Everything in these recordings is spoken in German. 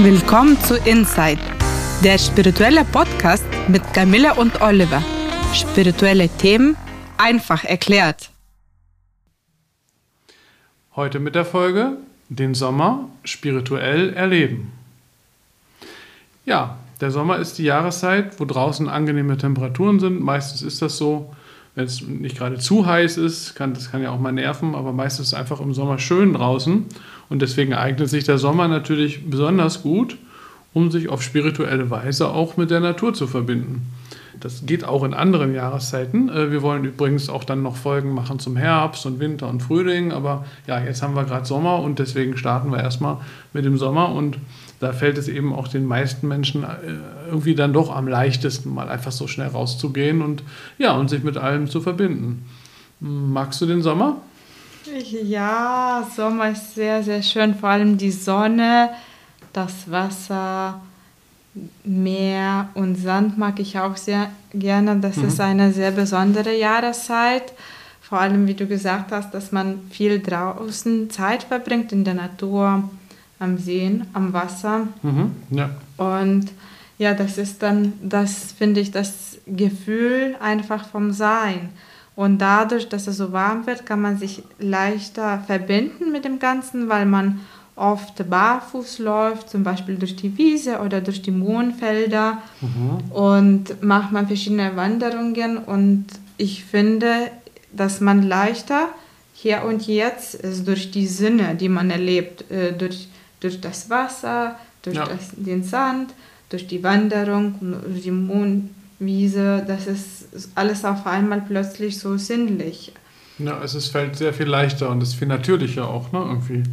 Willkommen zu Inside, der spirituelle Podcast mit Camilla und Oliver. Spirituelle Themen einfach erklärt. Heute mit der Folge Den Sommer spirituell erleben. Ja, der Sommer ist die Jahreszeit, wo draußen angenehme Temperaturen sind. Meistens ist das so, wenn es nicht gerade zu heiß ist, kann, das kann ja auch mal nerven, aber meistens ist es einfach im Sommer schön draußen. Und deswegen eignet sich der Sommer natürlich besonders gut, um sich auf spirituelle Weise auch mit der Natur zu verbinden. Das geht auch in anderen Jahreszeiten. Äh, wir wollen übrigens auch dann noch Folgen machen zum Herbst und Winter und Frühling. Aber ja, jetzt haben wir gerade Sommer und deswegen starten wir erstmal mit dem Sommer. Und da fällt es eben auch den meisten Menschen äh, irgendwie dann doch am leichtesten, mal einfach so schnell rauszugehen und ja, und sich mit allem zu verbinden. Magst du den Sommer? Ja, Sommer ist sehr, sehr schön. Vor allem die Sonne, das Wasser, Meer und Sand mag ich auch sehr gerne. Das mhm. ist eine sehr besondere Jahreszeit. Vor allem, wie du gesagt hast, dass man viel draußen Zeit verbringt in der Natur, am Seen, am Wasser. Mhm. Ja. Und ja, das ist dann, das finde ich, das Gefühl einfach vom Sein. Und dadurch, dass es so warm wird, kann man sich leichter verbinden mit dem Ganzen, weil man oft barfuß läuft, zum Beispiel durch die Wiese oder durch die Mohnfelder mhm. und macht man verschiedene Wanderungen. Und ich finde, dass man leichter hier und jetzt ist durch die Sinne, die man erlebt, äh, durch, durch das Wasser, durch ja. das, den Sand, durch die Wanderung, durch die Mohnfelder Wiese, das ist alles auf einmal plötzlich so sinnlich. Ja, es ist, fällt sehr viel leichter und ist viel natürlicher auch, ne, irgendwie.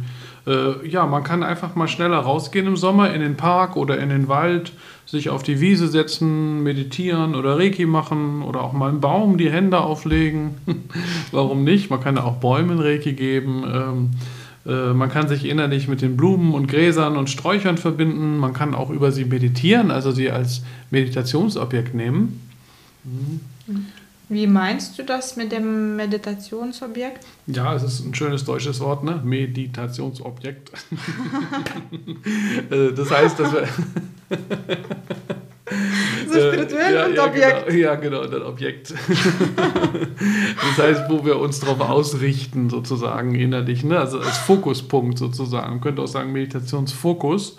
Äh, ja, man kann einfach mal schneller rausgehen im Sommer in den Park oder in den Wald, sich auf die Wiese setzen, meditieren oder Reiki machen oder auch mal einen Baum die Hände auflegen. Warum nicht? Man kann ja auch Bäumen Reiki geben. Ähm, äh, man kann sich innerlich mit den Blumen und Gräsern und Sträuchern verbinden. Man kann auch über sie meditieren, also sie als Meditationsobjekt nehmen. Mhm. Wie meinst du das mit dem Meditationsobjekt? Ja, es ist ein schönes deutsches Wort, ne? Meditationsobjekt. Äh, das heißt, dass wir. So spirituell ja, und ja, Objekt. Genau, ja, genau, das Objekt. das heißt, wo wir uns darauf ausrichten, sozusagen innerlich, ne? also als Fokuspunkt sozusagen. Man könnte auch sagen Meditationsfokus.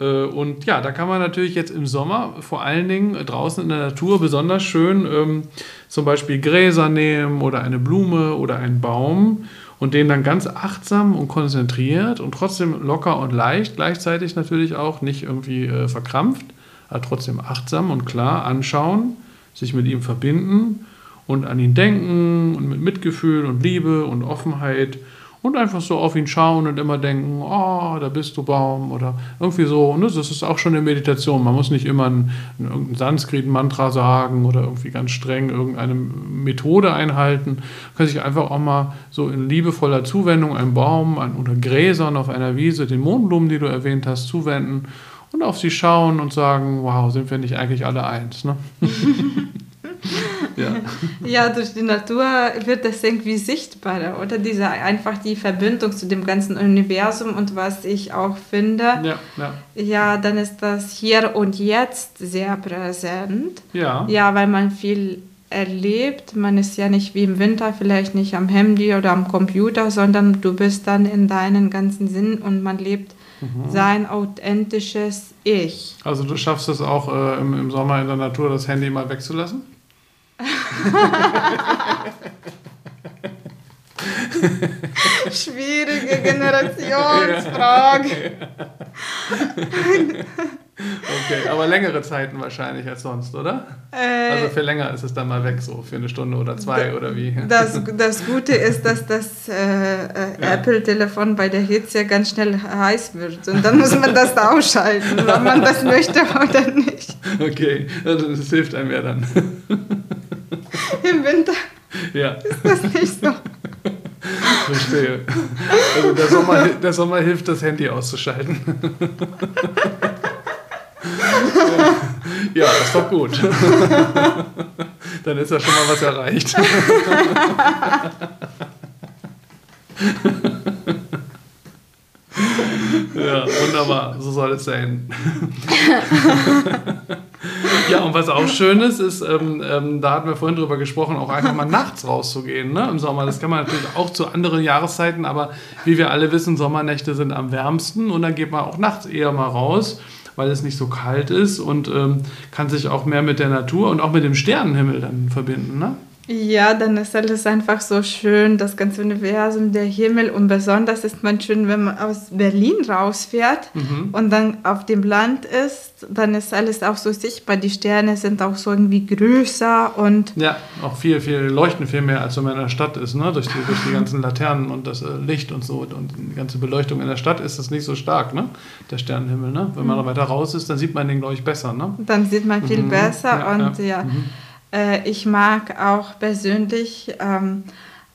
Äh, und ja, da kann man natürlich jetzt im Sommer vor allen Dingen draußen in der Natur besonders schön ähm, zum Beispiel Gräser nehmen oder eine Blume oder einen Baum und den dann ganz achtsam und konzentriert und trotzdem locker und leicht, gleichzeitig natürlich auch nicht irgendwie äh, verkrampft aber trotzdem achtsam und klar anschauen, sich mit ihm verbinden und an ihn denken und mit Mitgefühl und Liebe und Offenheit und einfach so auf ihn schauen und immer denken, oh, da bist du Baum oder irgendwie so. Ne? Das ist auch schon eine Meditation. Man muss nicht immer ein, ein Sanskrit-Mantra sagen oder irgendwie ganz streng irgendeine Methode einhalten. Man kann sich einfach auch mal so in liebevoller Zuwendung einem Baum oder Gräsern auf einer Wiese, den Mondblumen, die du erwähnt hast, zuwenden und auf sie schauen und sagen, wow, sind wir nicht eigentlich alle eins? Ne? ja. ja, durch die Natur wird das irgendwie sichtbarer, oder? Diese einfach die Verbindung zu dem ganzen Universum und was ich auch finde, ja, ja. ja dann ist das hier und jetzt sehr präsent. Ja. Ja, weil man viel erlebt. Man ist ja nicht wie im Winter vielleicht nicht am Handy oder am Computer, sondern du bist dann in deinen ganzen Sinn und man lebt mhm. sein authentisches Ich. Also du schaffst es auch äh, im, im Sommer in der Natur, das Handy mal wegzulassen? Schwierige Generationsfrage. Okay, aber längere Zeiten wahrscheinlich als sonst, oder? Äh, also für länger ist es dann mal weg, so für eine Stunde oder zwei oder wie? Das, das Gute ist, dass das äh, äh, ja. Apple-Telefon bei der Hitze ganz schnell heiß wird und dann muss man das da ausschalten, ob man das möchte oder nicht. Okay, also das hilft einem ja dann. Im Winter ja. ist das nicht so. Verstehe. Also der Sommer, der Sommer hilft, das Handy auszuschalten. ja, ist doch gut. Dann ist ja schon mal was erreicht. ja, wunderbar. So soll es sein. ja, und was auch schön ist, ist, ähm, ähm, da hatten wir vorhin drüber gesprochen, auch einfach mal nachts rauszugehen ne, im Sommer. Das kann man natürlich auch zu anderen Jahreszeiten, aber wie wir alle wissen, Sommernächte sind am wärmsten und dann geht man auch nachts eher mal raus weil es nicht so kalt ist und ähm, kann sich auch mehr mit der Natur und auch mit dem Sternenhimmel dann verbinden. Ne? Ja, dann ist alles einfach so schön, das ganze Universum, der Himmel. Und besonders ist man schön, wenn man aus Berlin rausfährt mhm. und dann auf dem Land ist, dann ist alles auch so sichtbar. Die Sterne sind auch so irgendwie größer und. Ja, auch viel, viel leuchten viel mehr, als wenn man in der Stadt ist, ne? Durch die, durch die ganzen Laternen und das äh, Licht und so und die ganze Beleuchtung in der Stadt ist das nicht so stark, ne? Der Sternenhimmel, ne? Wenn man mhm. weiter raus ist, dann sieht man den, glaube ich, besser, ne? Dann sieht man viel mhm. besser ja, und ja. ja. Äh, ich mag auch persönlich ähm,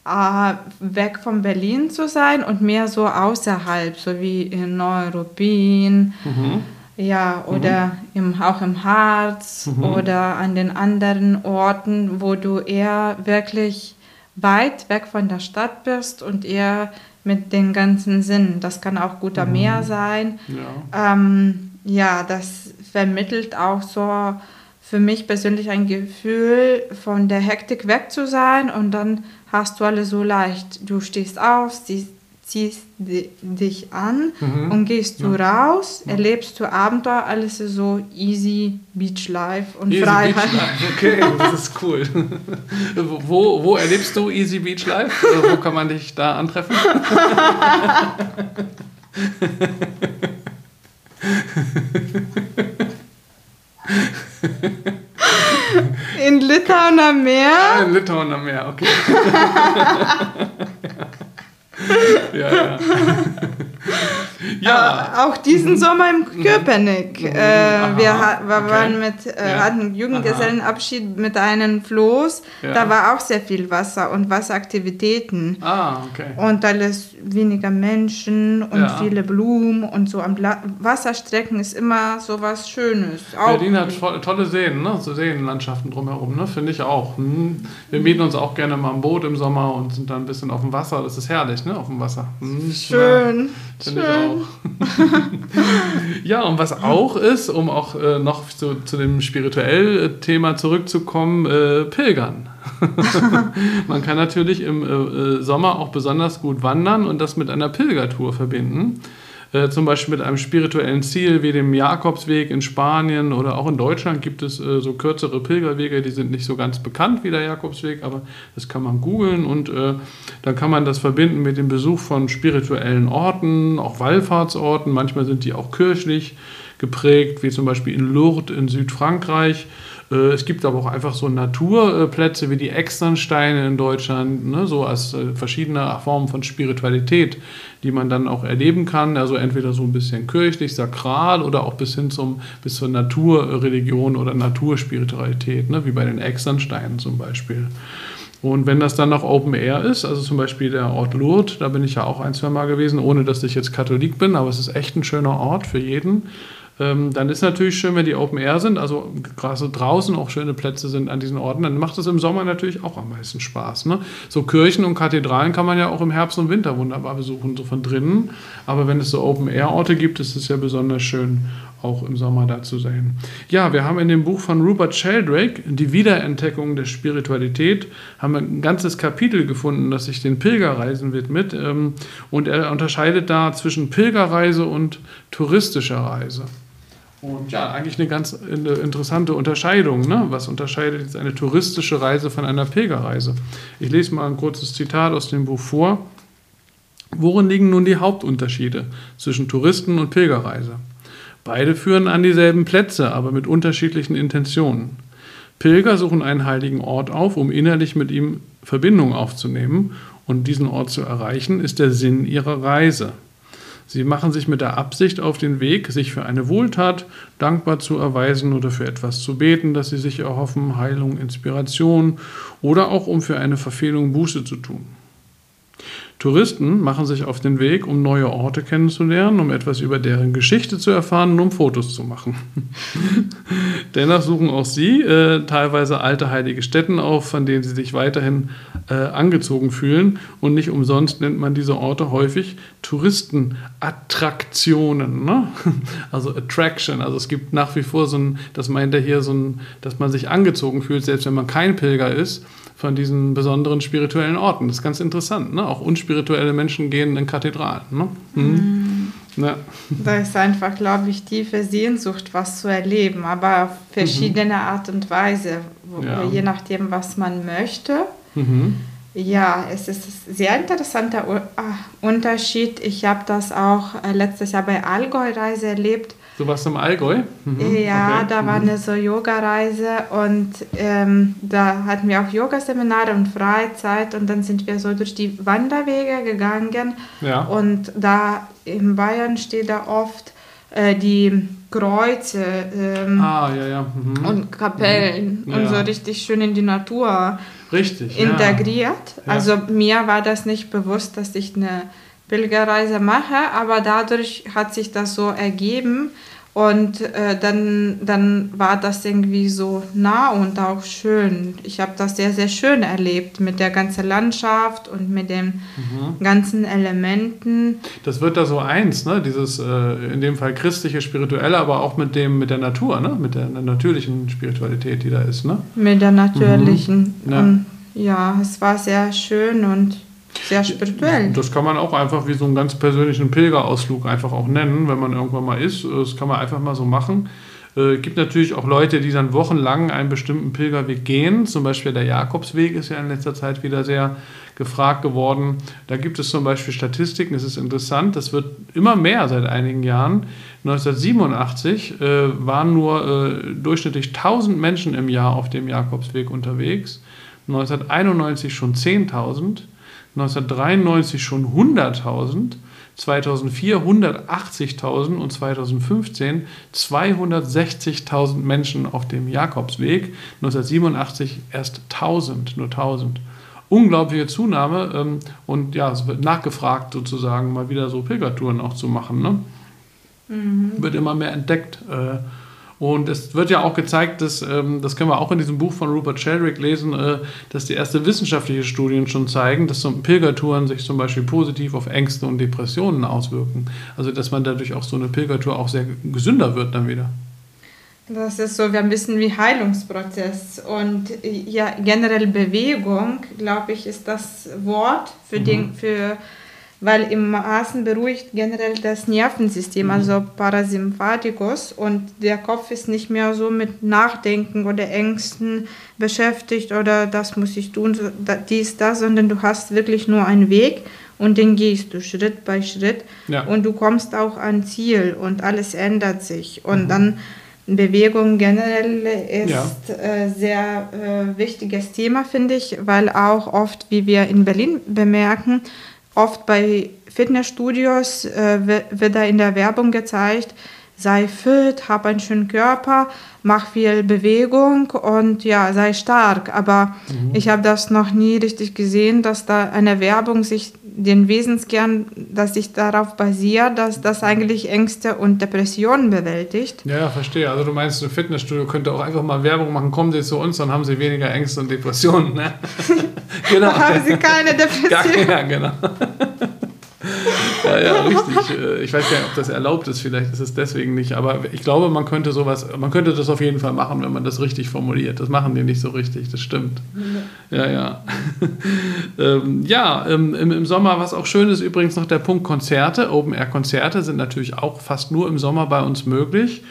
äh, weg von Berlin zu sein und mehr so außerhalb, so wie in Neuruppin. Mhm. Ja, oder mhm. im, auch im Harz mhm. oder an den anderen Orten, wo du eher wirklich weit weg von der Stadt bist und eher mit den ganzen Sinnen. Das kann auch guter mhm. Meer sein. Ja. Ähm, ja, das vermittelt auch so für mich persönlich ein Gefühl, von der Hektik weg zu sein und dann hast du alles so leicht. Du stehst auf, ziehst dich an mhm. und gehst du ja. raus, erlebst du Abenteuer, alles ist so easy Beach Life und easy Freiheit. Beach Life. Okay, das ist cool. wo, wo erlebst du Easy Beach Life? wo kann man dich da antreffen? In Litauen am Meer? Ja, in am Meer, okay. ja, ja. Ja. Äh, auch diesen Sommer im. Köpenick. Mhm. Äh, wir, ha wir okay. waren mit, äh, ja. hatten Jugendgesellenabschied mit einem Floß. Ja. Da war auch sehr viel Wasser und Wasseraktivitäten. Ah, okay. Und alles weniger Menschen und ja. viele Blumen und so am Wasserstrecken ist immer so was Schönes. Auch Berlin hat tolle Seen, ne? so Seenlandschaften drumherum, ne? finde ich auch. Hm. Wir mieten uns auch gerne mal ein Boot im Sommer und sind dann ein bisschen auf dem Wasser. Das ist herrlich, ne? auf dem Wasser. Hm. Schön. Finde ich auch. ja, und was auch ist, um auch äh, noch zu, zu dem spirituellen Thema zurückzukommen, äh, Pilgern. Man kann natürlich im äh, äh, Sommer auch besonders gut wandern und das mit einer Pilgertour verbinden. Äh, zum Beispiel mit einem spirituellen Ziel wie dem Jakobsweg in Spanien oder auch in Deutschland gibt es äh, so kürzere Pilgerwege, die sind nicht so ganz bekannt wie der Jakobsweg, aber das kann man googeln und äh, dann kann man das verbinden mit dem Besuch von spirituellen Orten, auch Wallfahrtsorten. Manchmal sind die auch kirchlich geprägt, wie zum Beispiel in Lourdes in Südfrankreich. Äh, es gibt aber auch einfach so Naturplätze wie die Externsteine in Deutschland, ne, so als äh, verschiedene Formen von Spiritualität, die man dann auch erleben kann. Also entweder so ein bisschen kirchlich, sakral oder auch bis hin zum, bis zur Naturreligion oder Naturspiritualität, ne, wie bei den Externsteinen zum Beispiel. Und wenn das dann noch Open Air ist, also zum Beispiel der Ort Lourdes, da bin ich ja auch ein, zwei Mal gewesen, ohne dass ich jetzt Katholik bin, aber es ist echt ein schöner Ort für jeden. Ähm, dann ist natürlich schön, wenn die Open Air sind, also gerade draußen auch schöne Plätze sind an diesen Orten, dann macht es im Sommer natürlich auch am meisten Spaß. Ne? So Kirchen und Kathedralen kann man ja auch im Herbst und Winter wunderbar besuchen, so von drinnen. Aber wenn es so Open Air Orte gibt, ist es ja besonders schön, auch im Sommer da zu sein. Ja, wir haben in dem Buch von Rupert Sheldrake, Die Wiederentdeckung der Spiritualität, haben ein ganzes Kapitel gefunden, das sich den Pilgerreisen widmet. Ähm, und er unterscheidet da zwischen Pilgerreise und touristischer Reise. Und ja, eigentlich eine ganz interessante Unterscheidung. Ne? Was unterscheidet jetzt eine touristische Reise von einer Pilgerreise? Ich lese mal ein kurzes Zitat aus dem Buch vor. Worin liegen nun die Hauptunterschiede zwischen Touristen und Pilgerreise? Beide führen an dieselben Plätze, aber mit unterschiedlichen Intentionen. Pilger suchen einen heiligen Ort auf, um innerlich mit ihm Verbindung aufzunehmen und diesen Ort zu erreichen, ist der Sinn ihrer Reise. Sie machen sich mit der Absicht auf den Weg, sich für eine Wohltat dankbar zu erweisen oder für etwas zu beten, das sie sich erhoffen, Heilung, Inspiration oder auch um für eine Verfehlung Buße zu tun. Touristen machen sich auf den Weg, um neue Orte kennenzulernen, um etwas über deren Geschichte zu erfahren und um Fotos zu machen. Dennoch suchen auch sie äh, teilweise alte heilige Stätten auf, von denen sie sich weiterhin äh, angezogen fühlen. Und nicht umsonst nennt man diese Orte häufig Touristenattraktionen. Ne? Also Attraction. Also es gibt nach wie vor so ein, das meint er hier, so ein, dass man sich angezogen fühlt, selbst wenn man kein Pilger ist von diesen besonderen spirituellen Orten. Das ist ganz interessant. Ne? Auch unspirituelle Menschen gehen in Kathedralen. Ne? Mhm. Ja. Da ist einfach, glaube ich, tiefe Sehnsucht, was zu erleben, aber auf verschiedene mhm. Art und Weise, wo, ja. je nachdem, was man möchte. Mhm. Ja, es ist ein sehr interessanter ah, Unterschied. Ich habe das auch äh, letztes Jahr bei Allgäu-Reise erlebt Du warst im Allgäu? Mhm. Ja, okay. da war mhm. eine so Yoga-Reise und ähm, da hatten wir auch Yoga-Seminare und Freizeit und dann sind wir so durch die Wanderwege gegangen. Ja. Und da in Bayern steht da oft äh, die Kreuze ähm, ah, ja, ja. Mhm. und Kapellen mhm. und so richtig schön in die Natur richtig, integriert. Also mir war das nicht bewusst, dass ich eine Pilgerreise mache, aber dadurch hat sich das so ergeben und äh, dann, dann war das irgendwie so nah und auch schön. Ich habe das sehr, sehr schön erlebt mit der ganzen Landschaft und mit den mhm. ganzen Elementen. Das wird da so eins, ne? dieses äh, in dem Fall christliche, spirituelle, aber auch mit, dem, mit der Natur, ne? mit der, der natürlichen Spiritualität, die da ist. Ne? Mit der natürlichen. Mhm. Ja. Und, ja, es war sehr schön und sehr spirituell. Das kann man auch einfach wie so einen ganz persönlichen Pilgerausflug einfach auch nennen, wenn man irgendwann mal ist. Das kann man einfach mal so machen. Es äh, gibt natürlich auch Leute, die dann wochenlang einen bestimmten Pilgerweg gehen. Zum Beispiel der Jakobsweg ist ja in letzter Zeit wieder sehr gefragt geworden. Da gibt es zum Beispiel Statistiken, das ist interessant, das wird immer mehr seit einigen Jahren. 1987 äh, waren nur äh, durchschnittlich 1000 Menschen im Jahr auf dem Jakobsweg unterwegs. 1991 schon 10.000. 1993 schon 100.000, 2004 180.000 und 2015 260.000 Menschen auf dem Jakobsweg, 1987 erst 1000, nur 1000. Unglaubliche Zunahme ähm, und ja, es wird nachgefragt sozusagen, mal wieder so Pilgertouren auch zu machen. Ne? Mhm. Wird immer mehr entdeckt. Äh, und es wird ja auch gezeigt, dass, ähm, das können wir auch in diesem Buch von Rupert Sheldrake lesen, äh, dass die erste wissenschaftliche Studien schon zeigen, dass so Pilgertouren sich zum Beispiel positiv auf Ängste und Depressionen auswirken. Also dass man dadurch auch so eine Pilgertour auch sehr gesünder wird dann wieder. Das ist so, wir haben ein bisschen wie Heilungsprozess. Und ja, generell Bewegung, glaube ich, ist das Wort für, mhm. den, für weil im Maßen beruhigt generell das Nervensystem, mhm. also Parasympathikus und der Kopf ist nicht mehr so mit Nachdenken oder Ängsten beschäftigt oder das muss ich tun, dies, das, sondern du hast wirklich nur einen Weg und den gehst du Schritt bei Schritt ja. und du kommst auch ans Ziel und alles ändert sich und mhm. dann Bewegung generell ist ja. äh, sehr äh, wichtiges Thema, finde ich, weil auch oft, wie wir in Berlin bemerken, Oft bei Fitnessstudios äh, wird da in der Werbung gezeigt, sei fit, hab einen schönen Körper, mach viel Bewegung und ja, sei stark. Aber mhm. ich habe das noch nie richtig gesehen, dass da eine Werbung sich den Wesenskern, dass sich darauf basiert, dass das eigentlich Ängste und Depressionen bewältigt. Ja, verstehe. Also du meinst, ein Fitnessstudio könnte auch einfach mal Werbung machen, kommen Sie zu uns, dann haben Sie weniger Ängste und Depressionen. Ne? genau. haben Sie keine Depressionen. Ja, genau. Ja, ja, richtig. Äh, ich weiß gar nicht, ob das erlaubt ist, vielleicht ist es deswegen nicht, aber ich glaube, man könnte sowas, man könnte das auf jeden Fall machen, wenn man das richtig formuliert. Das machen die nicht so richtig, das stimmt. Ja, ja. ähm, ja, ähm, im, im Sommer, was auch schön ist, übrigens noch der Punkt Konzerte. Open-Air-Konzerte sind natürlich auch fast nur im Sommer bei uns möglich.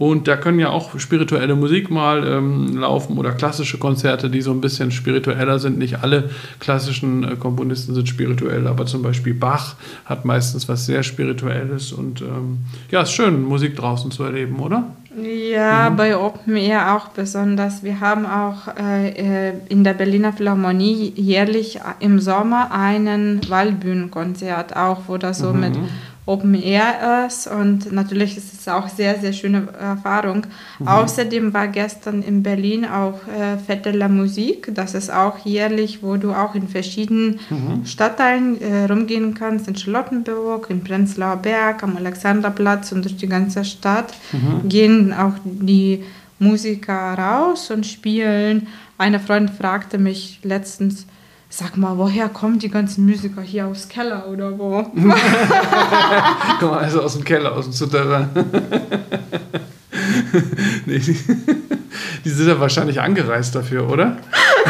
Und da können ja auch spirituelle Musik mal ähm, laufen oder klassische Konzerte, die so ein bisschen spiritueller sind. Nicht alle klassischen äh, Komponisten sind spirituell, aber zum Beispiel Bach hat meistens was sehr Spirituelles. Und ähm, ja, ist schön, Musik draußen zu erleben, oder? Ja, mhm. bei Open Air auch besonders. Wir haben auch äh, äh in der Berliner Philharmonie jährlich im Sommer einen Waldbühnenkonzert, auch wo das so mhm. mit Open Air ist und natürlich ist es auch sehr, sehr schöne Erfahrung. Mhm. Außerdem war gestern in Berlin auch äh, Fête de la Musique, das ist auch jährlich, wo du auch in verschiedenen mhm. Stadtteilen äh, rumgehen kannst, in Charlottenburg, in Prenzlauer Berg, am Alexanderplatz und durch die ganze Stadt mhm. gehen auch die Musiker raus und spielen. Eine Freundin fragte mich letztens, Sag mal, woher kommen die ganzen Musiker hier aus Keller oder wo? Komm also aus dem Keller, aus dem Souterrain. nee, die, die, sind ja wahrscheinlich angereist dafür, oder?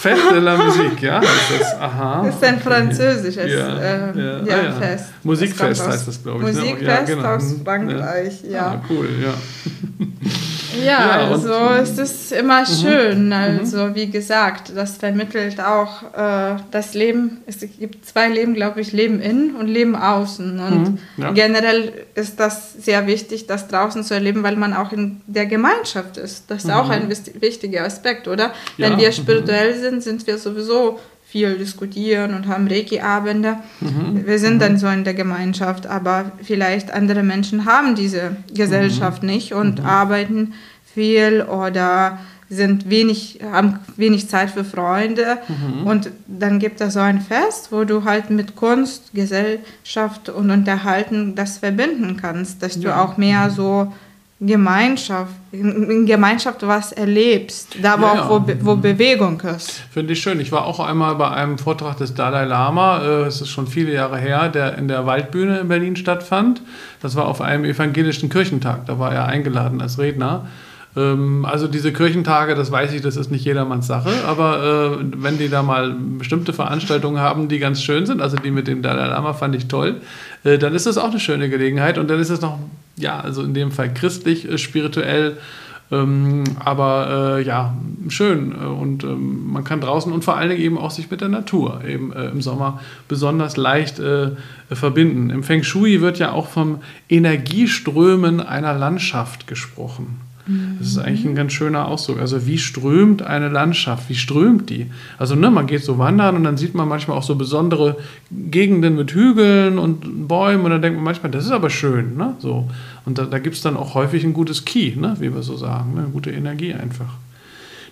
Fête de la Musique, ja? Ist das, aha. Das ist ein französisches ja, äh, ja, ja, ja, Fest. Musikfest das heißt das, glaube ich. Ne? Musikfest ne? genau. aus Frankreich, ja. Ah, cool, ja. Ja, ja also es ist immer mhm. schön. Mhm. Also wie gesagt, das vermittelt auch äh, das Leben. Es gibt zwei Leben, glaube ich, Leben innen und Leben außen. Und mhm. ja. generell ist das sehr wichtig, das draußen zu erleben, weil man auch in der Gemeinschaft ist. Das ist mhm. auch ein wichtiger Aspekt, oder? Ja. Wenn wir spirituell mhm. sind, sind wir sowieso viel diskutieren und haben Reiki-Abende. Mhm. Wir sind mhm. dann so in der Gemeinschaft, aber vielleicht andere Menschen haben diese Gesellschaft mhm. nicht und mhm. arbeiten viel oder sind wenig, haben wenig Zeit für Freunde. Mhm. Und dann gibt es so ein Fest, wo du halt mit Kunst, Gesellschaft und Unterhalten das verbinden kannst, dass du auch mehr mhm. so Gemeinschaft, in Gemeinschaft was erlebst, da wo, ja, auch, wo, wo Bewegung ist. Finde ich schön. Ich war auch einmal bei einem Vortrag des Dalai Lama, äh, es ist schon viele Jahre her, der in der Waldbühne in Berlin stattfand. Das war auf einem evangelischen Kirchentag, da war er eingeladen als Redner. Ähm, also diese Kirchentage, das weiß ich, das ist nicht jedermanns Sache, aber äh, wenn die da mal bestimmte Veranstaltungen haben, die ganz schön sind, also die mit dem Dalai Lama fand ich toll, äh, dann ist das auch eine schöne Gelegenheit und dann ist es noch ja, also in dem Fall christlich, äh, spirituell, ähm, aber äh, ja, schön äh, und ähm, man kann draußen und vor allen Dingen eben auch sich mit der Natur eben äh, im Sommer besonders leicht äh, verbinden. Im Feng Shui wird ja auch vom Energieströmen einer Landschaft gesprochen. Das ist eigentlich ein ganz schöner Ausdruck. Also wie strömt eine Landschaft? Wie strömt die? Also ne, man geht so wandern und dann sieht man manchmal auch so besondere Gegenden mit Hügeln und Bäumen und dann denkt man manchmal, das ist aber schön. Ne? So. Und da, da gibt es dann auch häufig ein gutes Ki, ne? wie wir so sagen. Ne? Gute Energie einfach.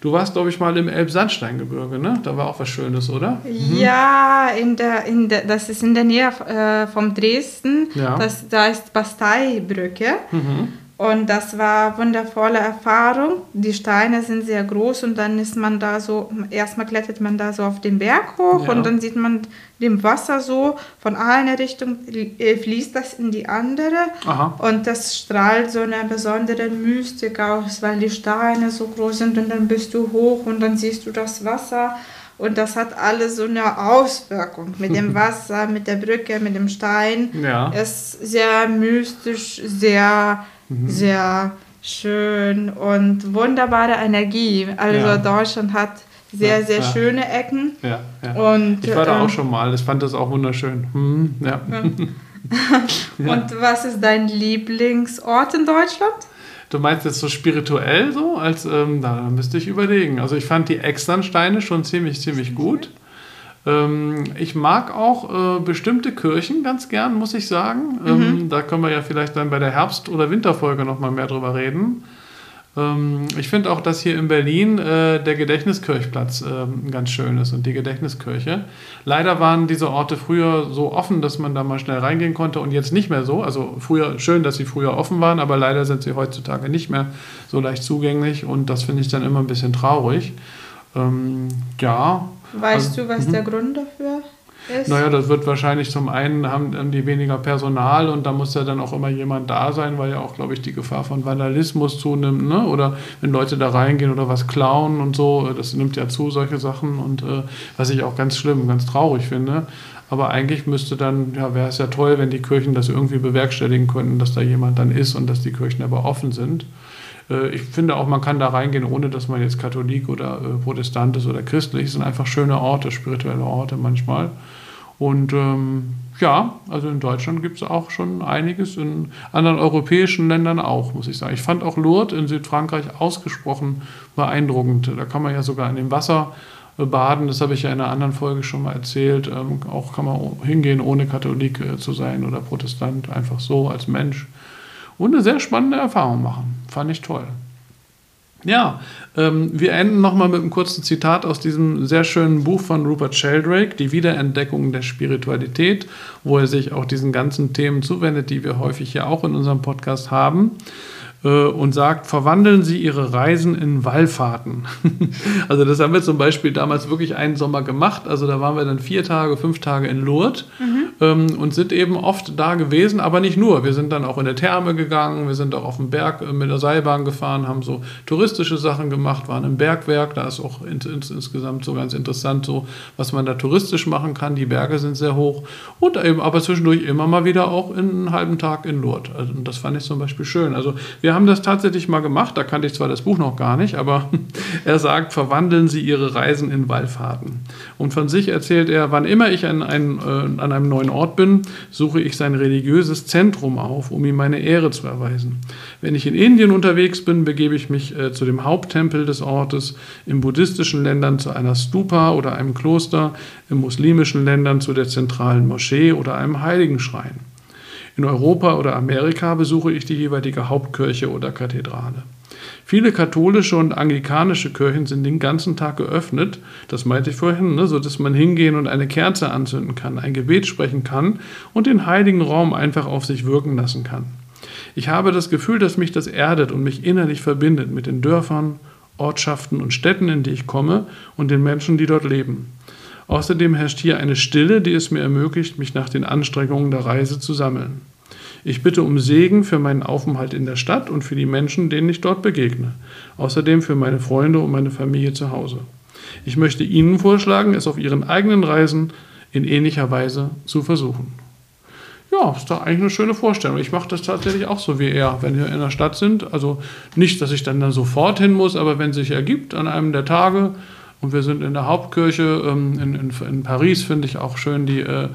Du warst, glaube ich, mal im Elbsandsteingebirge, ne? Da war auch was Schönes, oder? Mhm. Ja, in der, in der, das ist in der Nähe äh, von Dresden. Ja. Das, da ist Basteibrücke. Mhm. Und das war eine wundervolle Erfahrung. Die Steine sind sehr groß und dann ist man da so, erstmal klettert man da so auf den Berg hoch ja. und dann sieht man dem Wasser so von einer Richtung äh, fließt das in die andere Aha. und das strahlt so eine besondere Mystik aus, weil die Steine so groß sind und dann bist du hoch und dann siehst du das Wasser und das hat alles so eine Auswirkung mit dem Wasser, mit der Brücke, mit dem Stein. Ja. Es ist sehr mystisch, sehr Mhm. Sehr schön und wunderbare Energie. Also ja. Deutschland hat sehr, ja, sehr ja. schöne Ecken. Ja, ja. Und, ich war da ähm, auch schon mal. Ich fand das auch wunderschön. Hm, ja. und was ist dein Lieblingsort in Deutschland? Du meinst jetzt so spirituell so? Als, ähm, da müsste ich überlegen. Also ich fand die Externsteine schon ziemlich, ziemlich gut. Ähm, ich mag auch äh, bestimmte Kirchen ganz gern, muss ich sagen. Ähm, mhm. Da können wir ja vielleicht dann bei der Herbst- oder Winterfolge nochmal mehr drüber reden. Ähm, ich finde auch, dass hier in Berlin äh, der Gedächtniskirchplatz äh, ganz schön ist und die Gedächtniskirche. Leider waren diese Orte früher so offen, dass man da mal schnell reingehen konnte und jetzt nicht mehr so. Also früher schön, dass sie früher offen waren, aber leider sind sie heutzutage nicht mehr so leicht zugänglich und das finde ich dann immer ein bisschen traurig. Ähm, ja, Weißt also, du, was der mhm. Grund dafür ist? Naja, das wird wahrscheinlich zum einen haben die weniger Personal und da muss ja dann auch immer jemand da sein, weil ja auch, glaube ich, die Gefahr von Vandalismus zunimmt, ne? Oder wenn Leute da reingehen oder was klauen und so, das nimmt ja zu, solche Sachen und äh, was ich auch ganz schlimm, ganz traurig finde. Aber eigentlich müsste dann, ja, wäre es ja toll, wenn die Kirchen das irgendwie bewerkstelligen könnten, dass da jemand dann ist und dass die Kirchen aber offen sind. Äh, ich finde auch, man kann da reingehen, ohne dass man jetzt Katholik oder äh, Protestant ist oder christlich. Es sind einfach schöne Orte, spirituelle Orte manchmal. Und ähm, ja, also in Deutschland gibt es auch schon einiges, in anderen europäischen Ländern auch, muss ich sagen. Ich fand auch Lourdes in Südfrankreich ausgesprochen beeindruckend. Da kann man ja sogar in dem Wasser Baden, das habe ich ja in einer anderen Folge schon mal erzählt. Ähm, auch kann man hingehen, ohne Katholik äh, zu sein oder Protestant, einfach so als Mensch. Und eine sehr spannende Erfahrung machen. Fand ich toll. Ja, ähm, wir enden nochmal mit einem kurzen Zitat aus diesem sehr schönen Buch von Rupert Sheldrake, Die Wiederentdeckung der Spiritualität, wo er sich auch diesen ganzen Themen zuwendet, die wir häufig ja auch in unserem Podcast haben. Äh, und sagt, verwandeln Sie Ihre Reisen in Wallfahrten. also das haben wir zum Beispiel damals wirklich einen Sommer gemacht. Also da waren wir dann vier Tage, fünf Tage in Lourdes mhm. ähm, und sind eben oft da gewesen, aber nicht nur. Wir sind dann auch in der Therme gegangen, wir sind auch auf dem Berg äh, mit der Seilbahn gefahren, haben so touristische Sachen gemacht, waren im Bergwerk. Da ist auch ins, ins, insgesamt so ganz interessant, so was man da touristisch machen kann. Die Berge sind sehr hoch und eben aber zwischendurch immer mal wieder auch in einen halben Tag in Lourdes. Also, das fand ich zum Beispiel schön. Also wir haben das tatsächlich mal gemacht, da kannte ich zwar das Buch noch gar nicht, aber er sagt, verwandeln Sie Ihre Reisen in Wallfahrten. Und von sich erzählt er, wann immer ich an, ein, äh, an einem neuen Ort bin, suche ich sein religiöses Zentrum auf, um ihm meine Ehre zu erweisen. Wenn ich in Indien unterwegs bin, begebe ich mich äh, zu dem Haupttempel des Ortes, in buddhistischen Ländern zu einer Stupa oder einem Kloster, in muslimischen Ländern zu der zentralen Moschee oder einem Heiligenschrein. In Europa oder Amerika besuche ich die jeweilige Hauptkirche oder Kathedrale. Viele katholische und anglikanische Kirchen sind den ganzen Tag geöffnet, das meinte ich vorhin, ne, so dass man hingehen und eine Kerze anzünden kann, ein Gebet sprechen kann und den heiligen Raum einfach auf sich wirken lassen kann. Ich habe das Gefühl, dass mich das erdet und mich innerlich verbindet mit den Dörfern, Ortschaften und Städten, in die ich komme und den Menschen, die dort leben. Außerdem herrscht hier eine Stille, die es mir ermöglicht, mich nach den Anstrengungen der Reise zu sammeln. Ich bitte um Segen für meinen Aufenthalt in der Stadt und für die Menschen, denen ich dort begegne. Außerdem für meine Freunde und meine Familie zu Hause. Ich möchte Ihnen vorschlagen, es auf Ihren eigenen Reisen in ähnlicher Weise zu versuchen. Ja, ist doch eigentlich eine schöne Vorstellung. Ich mache das tatsächlich auch so wie er, wenn wir in der Stadt sind. Also nicht, dass ich dann, dann sofort hin muss, aber wenn es sich ergibt an einem der Tage, und wir sind in der Hauptkirche ähm, in, in, in, Paris, finde ich auch schön, die, äh,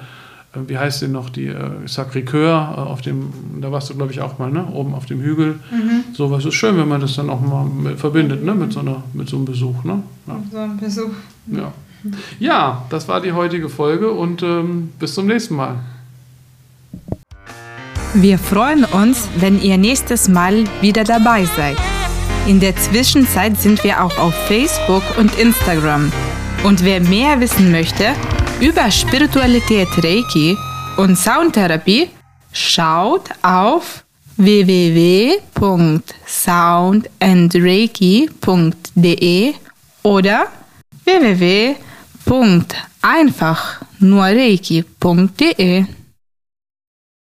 wie heißt sie noch, die äh, Sacré-Cœur, äh, auf dem, da warst du, glaube ich, auch mal, ne? oben auf dem Hügel. Mhm. So was ist schön, wenn man das dann auch mal mit, verbindet, ne? mit, so einer, mit so einem Besuch. Ne? Ja. So einem Besuch. Ja. ja, das war die heutige Folge und ähm, bis zum nächsten Mal. Wir freuen uns, wenn ihr nächstes Mal wieder dabei seid. In der Zwischenzeit sind wir auch auf Facebook und Instagram. Und wer mehr wissen möchte über Spiritualität Reiki und Soundtherapie, schaut auf www.soundandreiki.de oder www.einfachnurreiki.de.